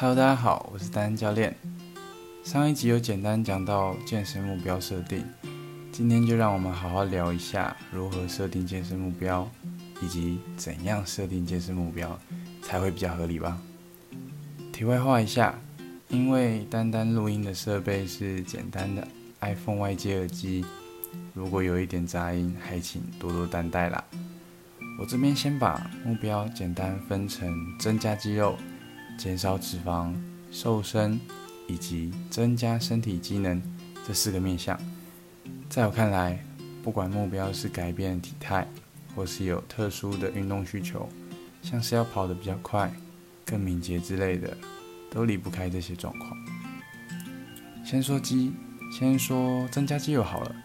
Hello，大家好，我是丹教练。上一集有简单讲到健身目标设定，今天就让我们好好聊一下如何设定健身目标，以及怎样设定健身目标才会比较合理吧。题外话一下，因为单单录音的设备是简单的 iPhone 外接耳机，如果有一点杂音，还请多多担待啦。我这边先把目标简单分成增加肌肉、减少脂肪、瘦身以及增加身体机能这四个面向。在我看来，不管目标是改变体态，或是有特殊的运动需求，像是要跑得比较快、更敏捷之类的，都离不开这些状况。先说肌，先说增加肌肉好了。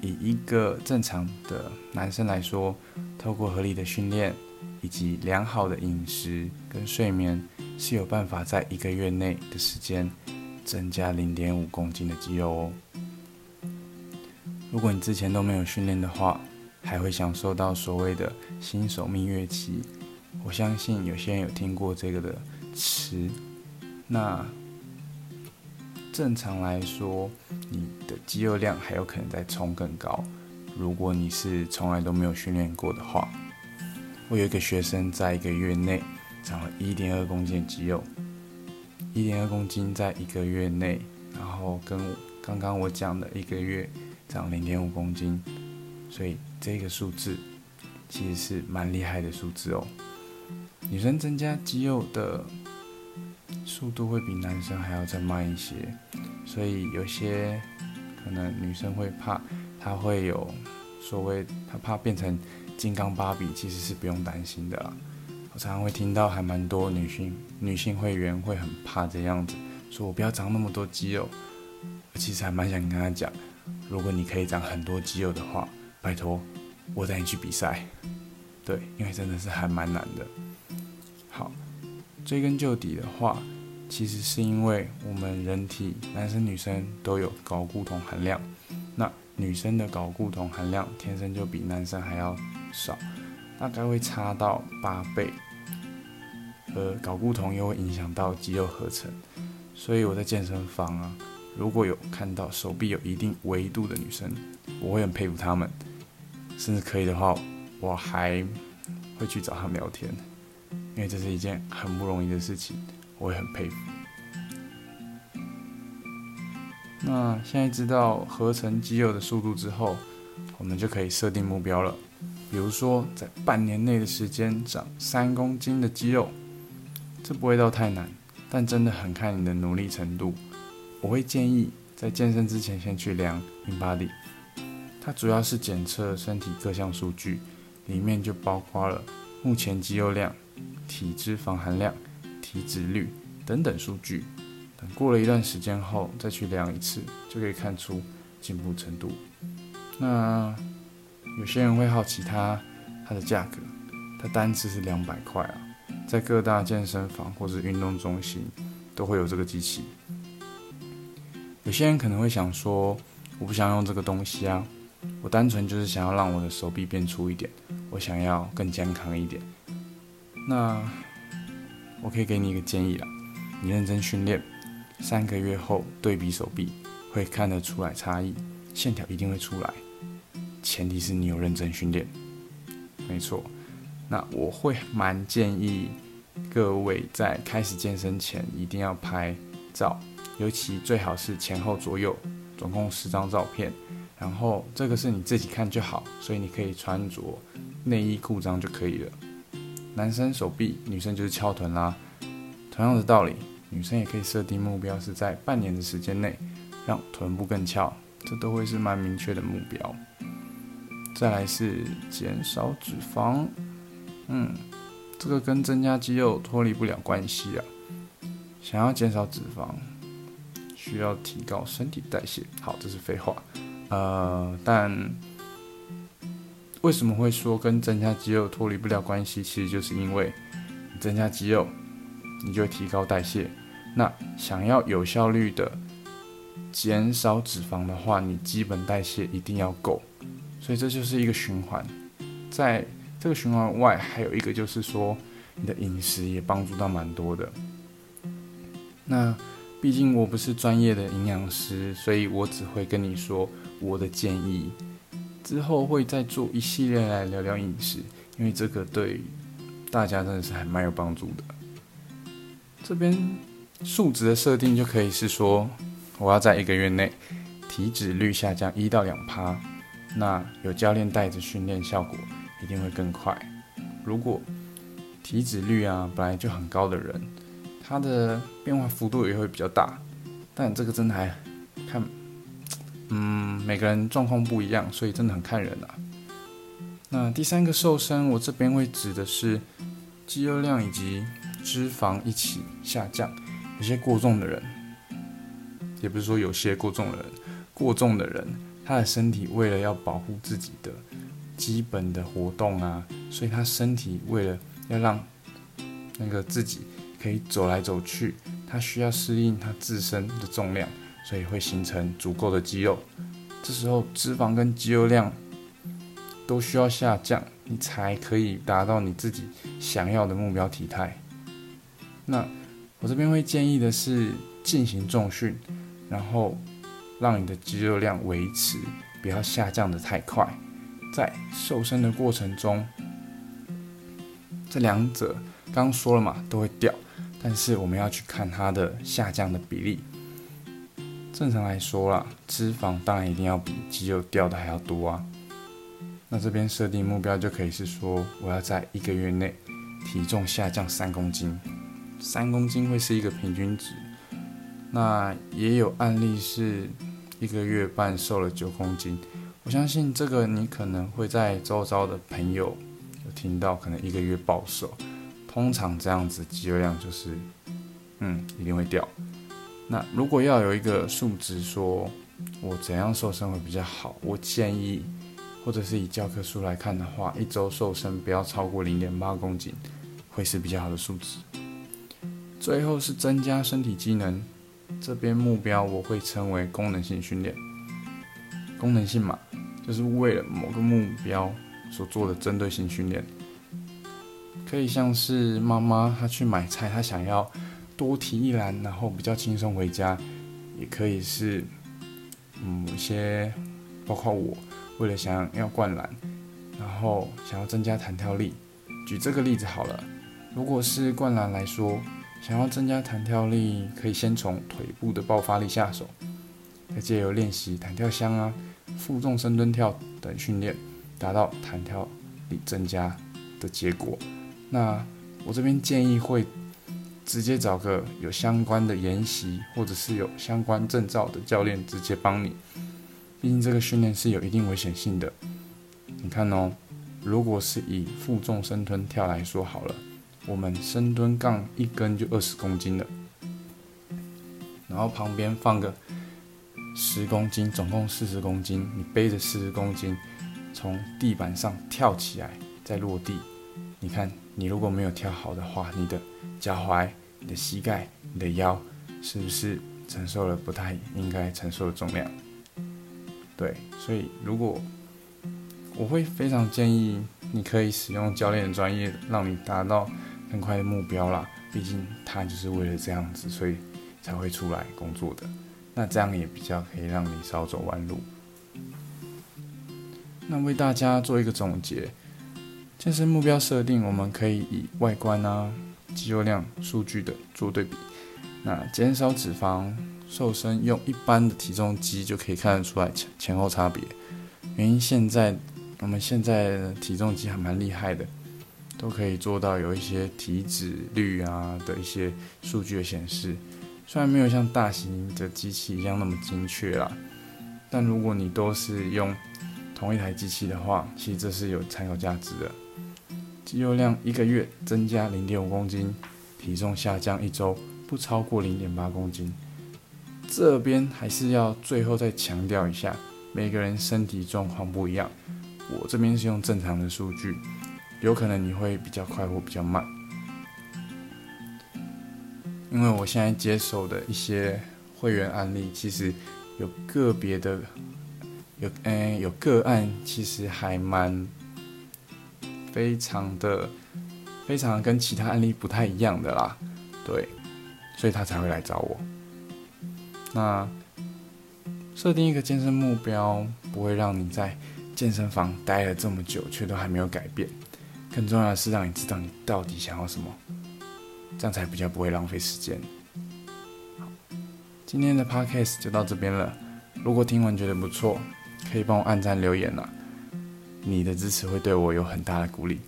以一个正常的男生来说，透过合理的训练以及良好的饮食跟睡眠，是有办法在一个月内的时间增加零点五公斤的肌肉哦。如果你之前都没有训练的话，还会享受到所谓的新手蜜月期。我相信有些人有听过这个的词，那。正常来说，你的肌肉量还有可能再冲更高。如果你是从来都没有训练过的话，我有一个学生在一个月内长了一点二公斤肌肉，一点二公斤在一个月内，然后跟刚刚我讲的一个月长零点五公斤，所以这个数字其实是蛮厉害的数字哦。女生增加肌肉的。速度会比男生还要再慢一些，所以有些可能女生会怕，她会有所谓她怕变成金刚芭比，其实是不用担心的。我常常会听到还蛮多女性女性会员会很怕这样子，说我不要长那么多肌肉。我其实还蛮想跟她讲，如果你可以长很多肌肉的话，拜托我带你去比赛。对，因为真的是还蛮难的。好，追根究底的话。其实是因为我们人体男生女生都有睾固酮含量，那女生的睾固酮含量天生就比男生还要少，大概会差到八倍，而睾固酮又会影响到肌肉合成，所以我在健身房啊，如果有看到手臂有一定维度的女生，我会很佩服她们，甚至可以的话，我还会去找她们聊天，因为这是一件很不容易的事情。我也很佩服。那现在知道合成肌肉的速度之后，我们就可以设定目标了。比如说，在半年内的时间长三公斤的肌肉，这不会到太难，但真的很看你的努力程度。我会建议在健身之前先去量 InBody，它主要是检测身体各项数据，里面就包括了目前肌肉量、体脂肪含量。体脂率等等数据，等过了一段时间后再去量一次，就可以看出进步程度。那有些人会好奇它它的价格，它单次是两百块啊，在各大健身房或者运动中心都会有这个机器。有些人可能会想说，我不想用这个东西啊，我单纯就是想要让我的手臂变粗一点，我想要更健康一点。那我可以给你一个建议啦，你认真训练，三个月后对比手臂会看得出来差异，线条一定会出来，前提是你有认真训练。没错，那我会蛮建议各位在开始健身前一定要拍照，尤其最好是前后左右，总共十张照片，然后这个是你自己看就好，所以你可以穿着内衣裤装就可以了。男生手臂，女生就是翘臀啦。同样的道理，女生也可以设定目标，是在半年的时间内让臀部更翘，这都会是蛮明确的目标。再来是减少脂肪，嗯，这个跟增加肌肉脱离不了关系啊。想要减少脂肪，需要提高身体代谢。好，这是废话，呃，但。为什么会说跟增加肌肉脱离不了关系？其实就是因为增加肌肉，你就会提高代谢。那想要有效率的减少脂肪的话，你基本代谢一定要够。所以这就是一个循环。在这个循环外，还有一个就是说，你的饮食也帮助到蛮多的。那毕竟我不是专业的营养师，所以我只会跟你说我的建议。之后会再做一系列来聊聊饮食，因为这个对大家真的是还蛮有帮助的。这边数值的设定就可以是说，我要在一个月内体脂率下降一到两趴，那有教练带着训练，效果一定会更快。如果体脂率啊本来就很高的人，他的变化幅度也会比较大，但这个真的还看。嗯，每个人状况不一样，所以真的很看人啊。那第三个瘦身，我这边会指的是肌肉量以及脂肪一起下降。有些过重的人，也不是说有些过重的人，过重的人，他的身体为了要保护自己的基本的活动啊，所以他身体为了要让那个自己可以走来走去，他需要适应他自身的重量。所以会形成足够的肌肉，这时候脂肪跟肌肉量都需要下降，你才可以达到你自己想要的目标体态。那我这边会建议的是进行重训，然后让你的肌肉量维持，不要下降的太快。在瘦身的过程中，这两者刚说了嘛，都会掉，但是我们要去看它的下降的比例。正常来说啦，脂肪当然一定要比肌肉掉的还要多啊。那这边设定目标就可以是说，我要在一个月内体重下降三公斤，三公斤会是一个平均值。那也有案例是一个月半瘦了九公斤，我相信这个你可能会在周遭的朋友有听到，可能一个月暴瘦，通常这样子肌肉量就是，嗯，一定会掉。那如果要有一个数值，说我怎样瘦身会比较好，我建议，或者是以教科书来看的话，一周瘦身不要超过零点八公斤，会是比较好的数值。最后是增加身体机能，这边目标我会称为功能性训练。功能性嘛，就是为了某个目标所做的针对性训练，可以像是妈妈她去买菜，她想要。多提一篮，然后比较轻松回家，也可以是，嗯，一些包括我为了想要灌篮，然后想要增加弹跳力。举这个例子好了，如果是灌篮来说，想要增加弹跳力，可以先从腿部的爆发力下手，再借由练习弹跳箱啊、负重深蹲跳等训练，达到弹跳力增加的结果。那我这边建议会。直接找个有相关的研习，或者是有相关证照的教练直接帮你。毕竟这个训练是有一定危险性的。你看哦，如果是以负重深蹲跳来说好了，我们深蹲杠一根就二十公斤了，然后旁边放个十公斤，总共四十公斤，你背着四十公斤从地板上跳起来再落地，你看你如果没有跳好的话，你的脚踝、你的膝盖、你的腰，是不是承受了不太应该承受的重量？对，所以如果我会非常建议你可以使用教练的专业，让你达到更快的目标啦。毕竟他就是为了这样子，所以才会出来工作的。那这样也比较可以让你少走弯路。那为大家做一个总结，健身目标设定，我们可以以外观啊。肌肉量数据的做对比，那减少脂肪瘦身用一般的体重机就可以看得出来前前后差别。原因现在我们现在的体重机还蛮厉害的，都可以做到有一些体脂率啊的一些数据的显示。虽然没有像大型的机器一样那么精确啦，但如果你都是用同一台机器的话，其实这是有参考价值的。肌肉量一个月增加零点五公斤，体重下降一周不超过零点八公斤。这边还是要最后再强调一下，每个人身体状况不一样。我这边是用正常的数据，有可能你会比较快或比较慢。因为我现在接手的一些会员案例，其实有个别的有嗯有个案，其实还蛮。非常的、非常跟其他案例不太一样的啦，对，所以他才会来找我。那设定一个健身目标，不会让你在健身房待了这么久，却都还没有改变。更重要的是，让你知道你到底想要什么，这样才比较不会浪费时间。好，今天的 podcast 就到这边了。如果听完觉得不错，可以帮我按赞留言啦。你的支持会对我有很大的鼓励。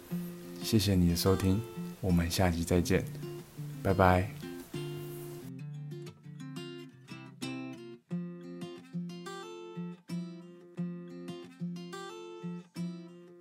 谢谢你的收听，我们下期再见，拜拜。